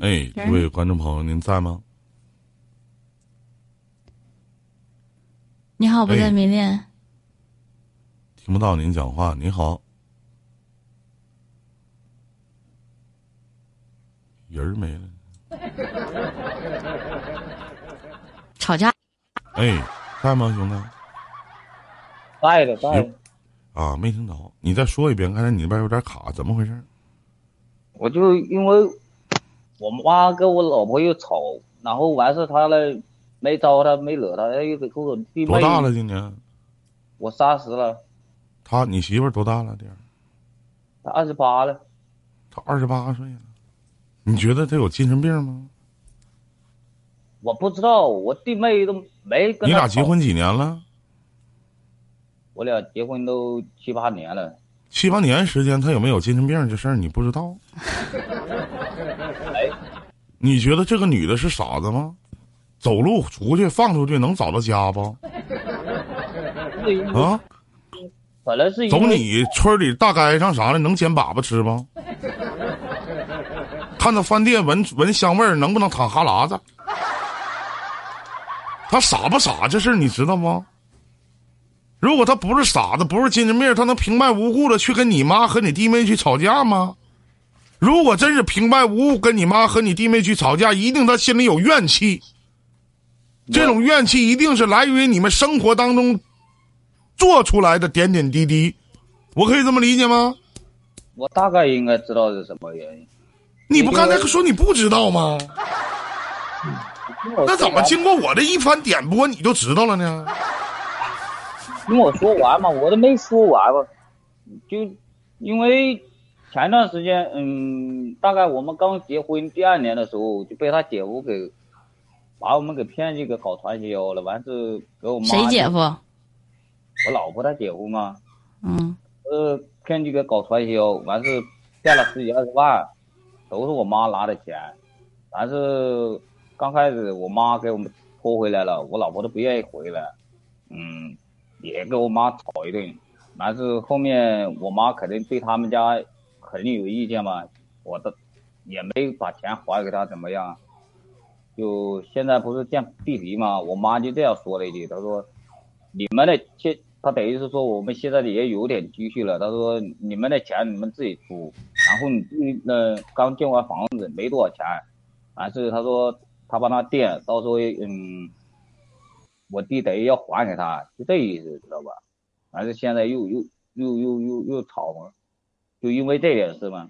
哎，这位观众朋友，您在吗？你好，不在迷恋。听不到您讲话。你好，人儿没了。吵架。哎，在吗，兄弟？在的，在的。啊，没听着。你再说一遍，刚才你那边有点卡，怎么回事？我就因为我妈跟我老婆又吵，然后完事他呢没招她，没惹她，又给我弟妹。多大了？今年？我三十了。他，你媳妇多大了？点儿？他二十八了。他二十八岁了。你觉得他有精神病吗？我不知道，我弟妹都没跟。你俩结婚几年了？我俩结婚都七八年了。七八年时间，他有没有精神病这事儿你不知道？哎，你觉得这个女的是傻子吗？走路出去放出去能找到家不？啊？本来是走你村里大街上啥的，能捡粑粑吃不？看到饭店闻闻香味儿，能不能淌哈喇子？他傻不傻？这事儿你知道吗？如果他不是傻子，不是精神病，他能平白无故的去跟你妈和你弟妹去吵架吗？如果真是平白无故跟你妈和你弟妹去吵架，一定他心里有怨气。这种怨气一定是来源于你们生活当中做出来的点点滴滴。我可以这么理解吗？我大概应该知道是什么原因。你不刚才说你不知道吗？那怎么经过我的一番点拨，你就知道了呢？听我说完嘛，我都没说完嘛，就因为前段时间，嗯，大概我们刚结婚第二年的时候，就被他姐夫给把我们给骗去给搞传销了，完事给我妈。谁姐夫？我老婆她姐夫嘛。嗯。呃，骗去给搞传销，完事骗了十几二十万，都是我妈拿的钱，完是刚开始我妈给我们拖回来了，我老婆都不愿意回来，嗯。也跟我妈吵一顿，完是后面我妈肯定对他们家肯定有意见嘛，我的也没把钱还给他，怎么样？就现在不是见地皮嘛，我妈就这样说了一句，她说：“你们的现，她等于是说我们现在也有点积蓄了，她说你们的钱你们自己出，然后你那刚建完房子没多少钱，但是她说她帮他垫，到时候嗯。”我弟等于要还给他，就这意思，知道吧？反正现在又又又又又又吵嘛，就因为这点事嘛，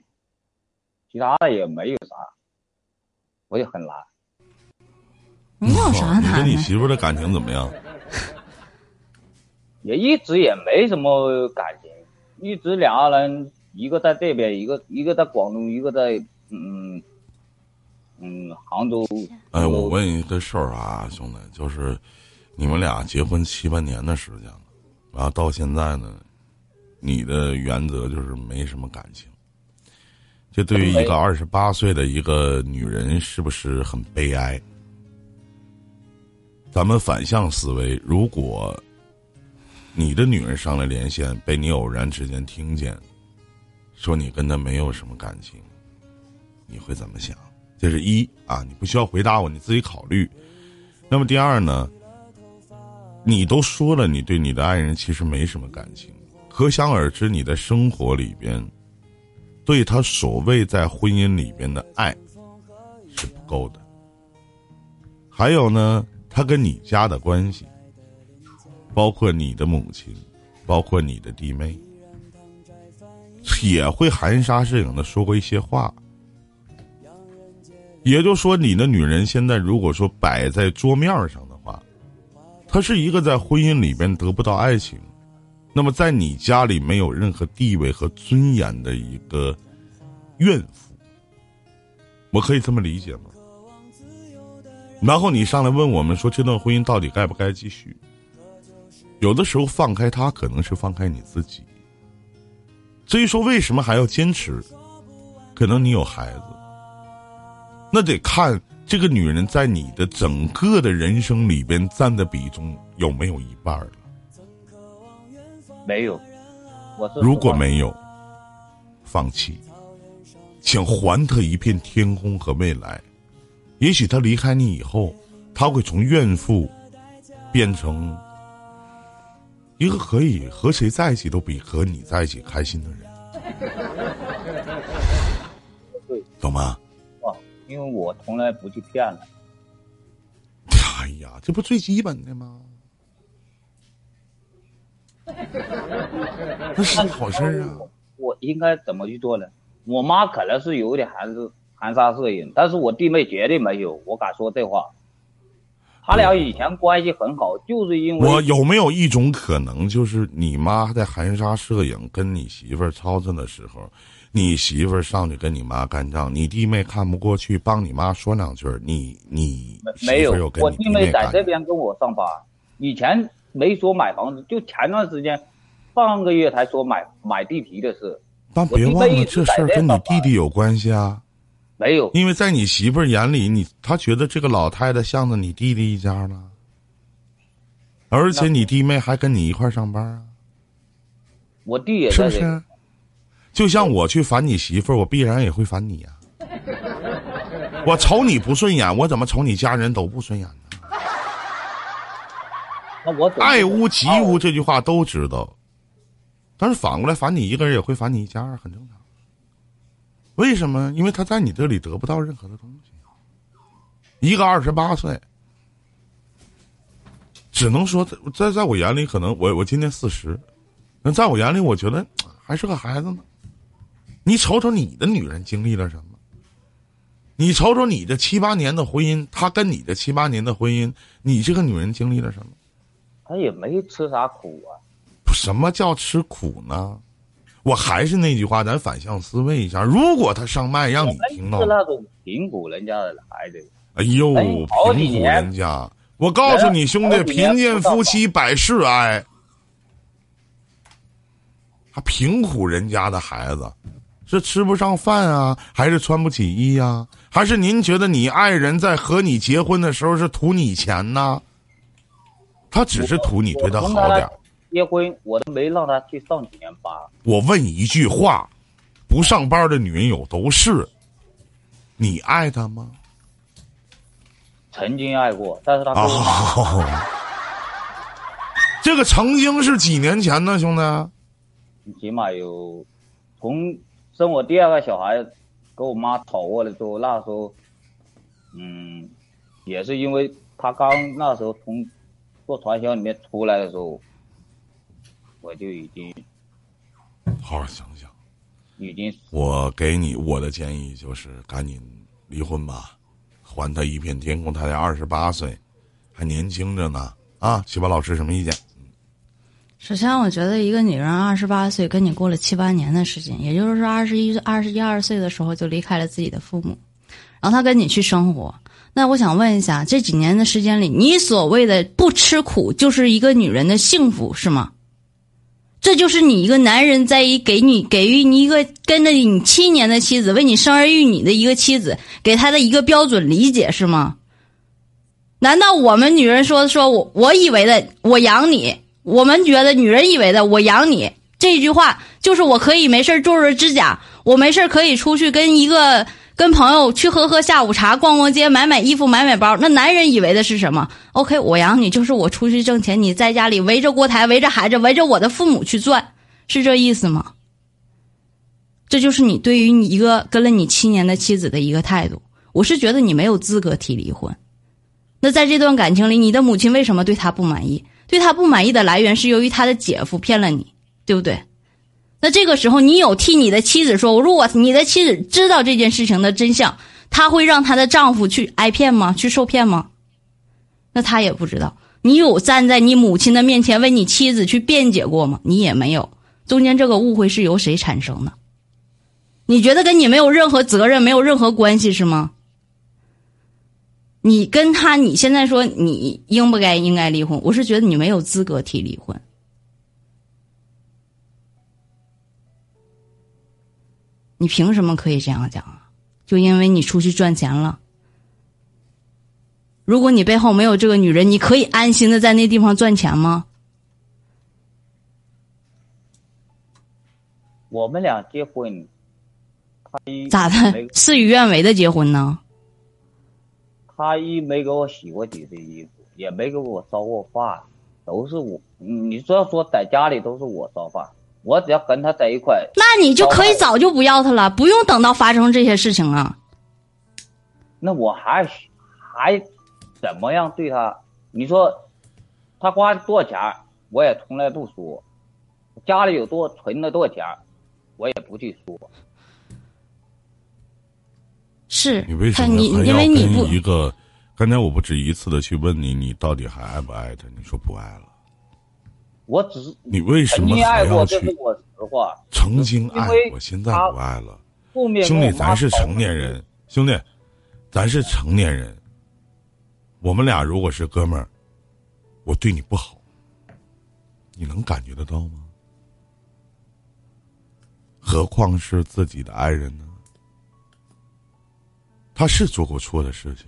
其他的也没有啥，我也很难。你有啥难？你跟你媳妇的感情怎么样？也一直也没什么感情，一直两个人，一个在这边，一个一个在广东，一个在嗯嗯杭州。哎，我问一个事儿啊，兄弟，就是。你们俩结婚七八年的时间了，然后到现在呢，你的原则就是没什么感情。这对于一个二十八岁的一个女人，是不是很悲哀？咱们反向思维，如果你的女人上来连线，被你偶然之间听见，说你跟她没有什么感情，你会怎么想？这是一啊，你不需要回答我，你自己考虑。那么第二呢？你都说了，你对你的爱人其实没什么感情，可想而知，你的生活里边，对他所谓在婚姻里边的爱是不够的。还有呢，他跟你家的关系，包括你的母亲，包括你的弟妹，也会含沙射影的说过一些话。也就说，你的女人现在如果说摆在桌面上的话。她是一个在婚姻里边得不到爱情，那么在你家里没有任何地位和尊严的一个怨妇，我可以这么理解吗？然后你上来问我们说这段婚姻到底该不该继续？有的时候放开他可能是放开你自己。至于说为什么还要坚持，可能你有孩子，那得看。这个女人在你的整个的人生里边占的比重有没有一半了？没有，我如果没有，放弃，请还他一片天空和未来。也许他离开你以后，他会从怨妇变成一个可以和谁在一起都比和你在一起开心的人，对，懂吗？啊，因为我从来不去骗人。哎呀，这不最基本的吗？那是好事啊！我应该怎么去做呢？我妈可能是有点含是含沙射影，但是我弟妹绝对没有，我敢说这话。他俩以前关系很好，就是因为我有没有一种可能，就是你妈在含沙射影跟你媳妇儿吵吵的时候，你媳妇儿上去跟你妈干仗，你弟妹看不过去，帮你妈说两句，你你没没有我弟妹在这边跟我上班，以前没说买房子，就前段时间，上个月才说买买地皮的事，但别忘了这事儿跟你弟弟有关系啊，没有。因为在你媳妇儿眼里，你她觉得这个老太太向着你弟弟一家了，而且你弟妹还跟你一块儿上班啊。我弟也是不是？就像我去烦你媳妇儿，我必然也会烦你呀、我瞅你不顺眼，我怎么瞅你家人都不顺眼呢？那我总爱屋及乌这句话都知道，但是反过来烦你一个人也会烦你一家，很正常。为什么？因为他在你这里得不到任何的东西。一个二十八岁，只能说在在在我眼里，可能我我今年四十，那在我眼里，我觉得还是个孩子呢。你瞅瞅你的女人经历了什么？你瞅瞅你这七八年的婚姻，她跟你的七八年的婚姻，你这个女人经历了什么？他也没吃啥苦啊。什么叫吃苦呢？我还是那句话，咱反向思维一下，如果他上麦让你听到是，那种贫苦人家的孩子，哎呦，贫苦人家，我告诉你兄弟，贫贱夫妻百事哀，还贫苦人家的孩子，是吃不上饭啊，还是穿不起衣啊、还是您觉得你爱人在和你结婚的时候是图你钱呢？他只是图你对他好点。结婚我都没让他去上几年班。我问你一句话：不上班的女人有都是，你爱他吗？曾经爱过，但是他 这个曾经是几年前呢，兄弟。起码有从生我第二个小孩跟我妈吵过的时候，那时候，嗯，也是因为他刚那时候从做传销里面出来的时候，我就已经好好想想，已经我给你我的建议就是赶紧离婚吧，还他一片天空。他才二十八岁，还年轻着呢。啊，七八老师什么意见？首先，我觉得一个女人二十八岁跟你过了七八年的时间，也就是说二十一、二十一二岁的时候就离开了自己的父母，然后她跟你去生活。那我想问一下，这几年的时间里，你所谓的不吃苦，就是一个女人的幸福，是吗？这就是你一个男人在一给你给予你一个跟着你七年的妻子，为你生儿育女的一个妻子，给她的一个标准理解是吗？难道我们女人说说我我以为的我养你，我们觉得女人以为的我养你这句话，就是我可以没事儿做做指甲，我没事儿可以出去跟一个跟朋友去喝喝下午茶、逛逛街、买买衣服、买买包。那男人以为的是什么？OK，我养你就是我出去挣钱，你在家里围着锅台、围着孩子、围着我的父母去转，是这意思吗？这就是你对于你一个跟了你七年的妻子的一个态度。我是觉得你没有资格提离婚。那在这段感情里，你的母亲为什么对他不满意？对他不满意的来源是由于他的姐夫骗了你，对不对？那这个时候，你有替你的妻子说，如果你的妻子知道这件事情的真相，她会让她的丈夫去挨骗吗？去受骗吗？那她也不知道。你有站在你母亲的面前为你妻子去辩解过吗？你也没有。中间这个误会是由谁产生的？你觉得跟你没有任何责任，没有任何关系是吗？你跟他，你现在说你应不该应该离婚，我是觉得你没有资格提离婚。你凭什么可以这样讲啊？就因为你出去赚钱了？如果你背后没有这个女人，你可以安心的在那地方赚钱吗？我们俩结婚，他一咋的？事与愿违的结婚呢？他一没给我洗过几次衣服，也没给我烧过饭，都是我。你说要说在家里都是我烧饭，我只要跟他在一块，那你就可以早就不要他了，不用等到发生这些事情啊。那我还还怎么样对他？你说他花多少钱，我也从来不说；家里有多存了多少钱，我也不去说。是你为什么你要因为你不跟一个？刚才我不止一次的去问你，你到底还爱不爱他？你说不爱了。我只是你为什么还要去？我实话。曾经爱因为过，现在不爱了。兄弟，咱是成年人，兄弟，咱是成年人。我们俩如果是哥们儿，我对你不好，你能感觉得到吗？何况是自己的爱人呢？他是做过错的事情，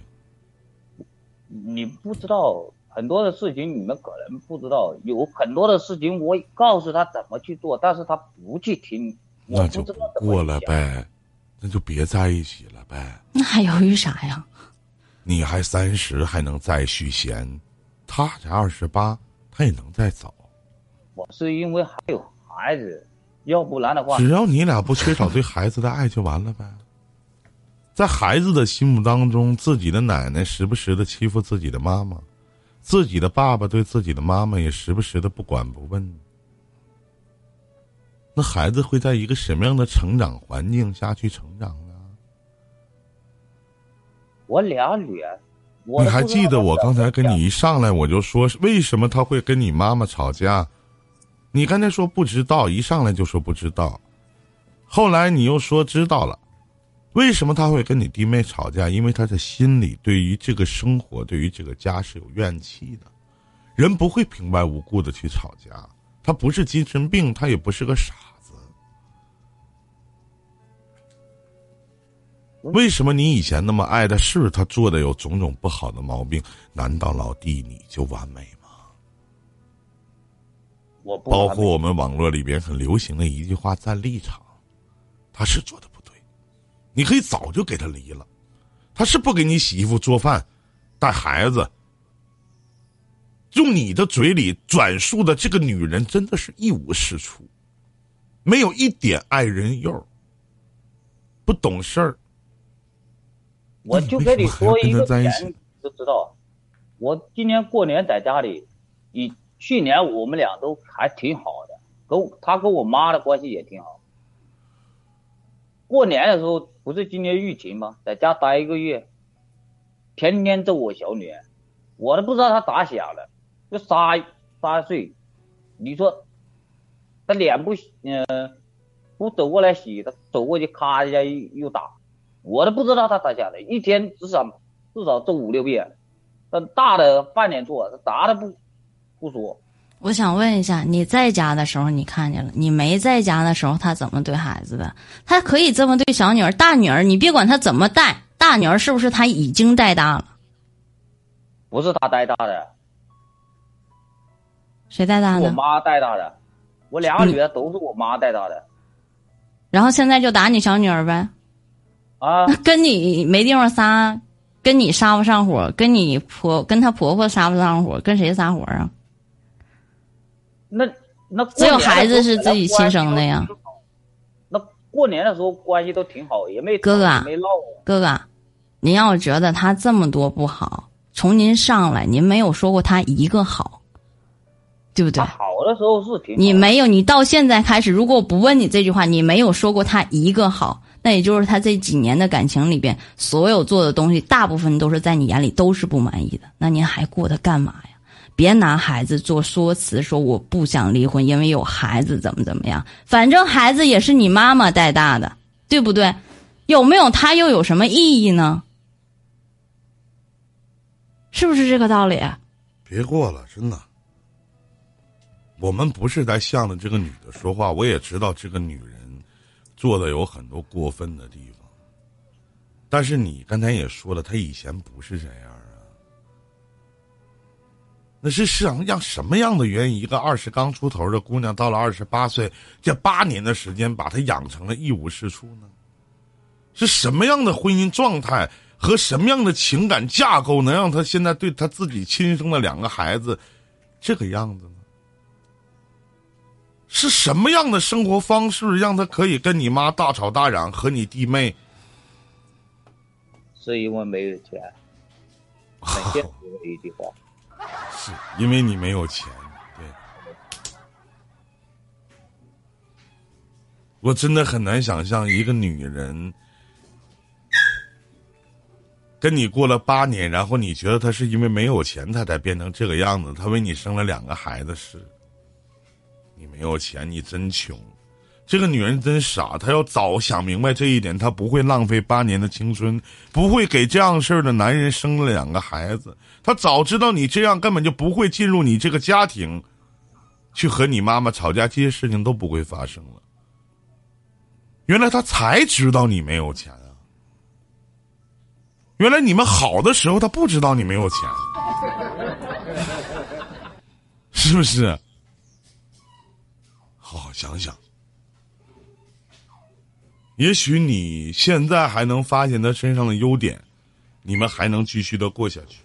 你不知道很多的事情，你们可能不知道，有很多的事情我告诉他怎么去做，但是他不去听，我那就过了。呗，那就别在一起了呗。那还犹豫啥呀？你还三十，还能再续弦，他才二十八，他也能再找。我是因为还有孩子，要不然的话，只要你俩不缺少对孩子的爱就完了呗。在孩子的心目当中，自己的奶奶时不时的欺负自己的妈妈，自己的爸爸对自己的妈妈也时不时的不管不问。那孩子会在一个什么样的成长环境下去成长呢？我俩女儿，我你还记得我刚才跟你一上来我就说，为什么他会跟你妈妈吵架？你刚才说不知道，一上来就说不知道，后来你又说知道了。为什么他会跟你弟妹吵架？因为他的心里对于这个生活、对于这个家是有怨气的。人不会平白无故的去吵架，他不是精神病，他也不是个傻子。为什么你以前那么爱他？是不是他做的有种种不好的毛病？难道老弟你就完美吗？我包括我们网络里边很流行的一句话“站立场”，他是做的不对，你可以早就给他离了。他是不给你洗衣服、做饭、带孩子，用你的嘴里转述的这个女人真的是一无是处，没有一点爱人忧，不懂事儿。我就跟你说一个在一起，你就知道，我今年过年在家里，以去年我们俩都还挺好的，跟我他跟我妈的关系也挺好。过年的时候不是今年疫情吗？在家待一个月，天天揍我小女儿，我都不知道他咋想的，就撒撒睡。你说他脸不洗嗯、不走过来洗，他走过去咔一下又又打，我都不知道他咋想的，一天至少至少揍五六遍，但大的犯点错，啥都不不说。我想问一下，你在家的时候你看见了，你没在家的时候他怎么对孩子的？他可以这么对小女儿、大女儿，你别管他怎么带，大女儿是不是他已经带大了？不是他带大的，谁带大的？我妈带大的，我两个女儿都是我妈带大的然后现在就打你小女儿呗？啊。跟你没地方撒，跟你撒不上火，跟你婆跟她婆婆撒不上火，跟谁撒火啊？那那只有孩子是自己亲生的呀。那过年的时候关系都挺好，也没哥哥没闹。哥哥，您要觉得他这么多不好，从您上来，您没有说过他一个好，对不对？好的时候是挺好。你没有，你到现在开始，如果我不问你这句话，你没有说过他一个好，那也就是他这几年的感情里边，所有做的东西，大部分都是在你眼里都是不满意的。那您还过得干嘛呀？别拿孩子做说辞，说我不想离婚，因为有孩子怎么怎么样。反正孩子也是你妈妈带大的，对不对？有没有他又有什么意义呢？是不是这个道理？别过了，真的。我们不是在向着这个女的说话，我也知道这个女人做的有很多过分的地方，但是你刚才也说了，她以前不是这样啊。那是想让什么样的原因？一个二十刚出头的姑娘，到了二十八岁，这八年的时间，把她养成了一无是处呢？是什么样的婚姻状态和什么样的情感架构，能让她现在对她自己亲生的两个孩子这个样子呢？是什么样的生活方式让她可以跟你妈大吵大嚷，和你弟妹？是因为没有钱，很现实的一句话。因为你没有钱，对。我真的很难想象一个女人跟你过了八年，然后你觉得她是因为没有钱，她才变成这个样子。她为你生了两个孩子，是。你没有钱，你真穷。这个女人真傻，她要早想明白这一点，她不会浪费八年的青春，不会给这样事儿的男人生了两个孩子。她早知道你这样，根本就不会进入你这个家庭，去和你妈妈吵架，这些事情都不会发生了。原来她才知道你没有钱啊！原来你们好的时候，她不知道你没有钱，是不是？好好想想。也许你现在还能发现他身上的优点，你们还能继续的过下去。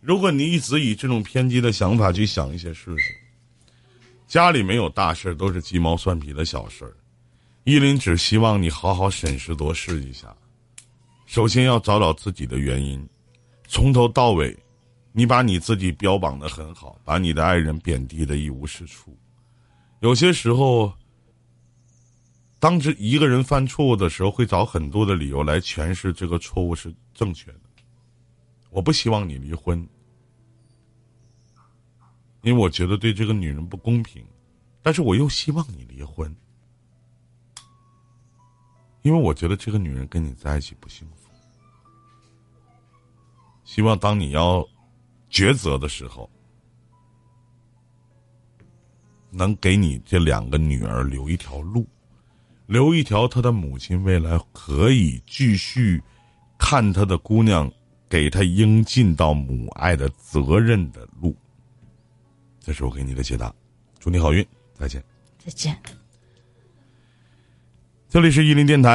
如果你一直以这种偏激的想法去想一些事情，家里没有大事都是鸡毛蒜皮的小事儿。依林只希望你好好审时度势一下，首先要找找自己的原因，从头到尾，你把你自己标榜的很好，把你的爱人贬低的一无是处，有些时候。当时一个人犯错误的时候，会找很多的理由来诠释这个错误是正确的。我不希望你离婚，因为我觉得对这个女人不公平，但是我又希望你离婚，因为我觉得这个女人跟你在一起不幸福。希望当你要抉择的时候，能给你这两个女儿留一条路。留一条他的母亲未来可以继续看他的姑娘，给他应尽到母爱的责任的路。这是我给你的解答，祝你好运，再见，再见。这里是伊林电台。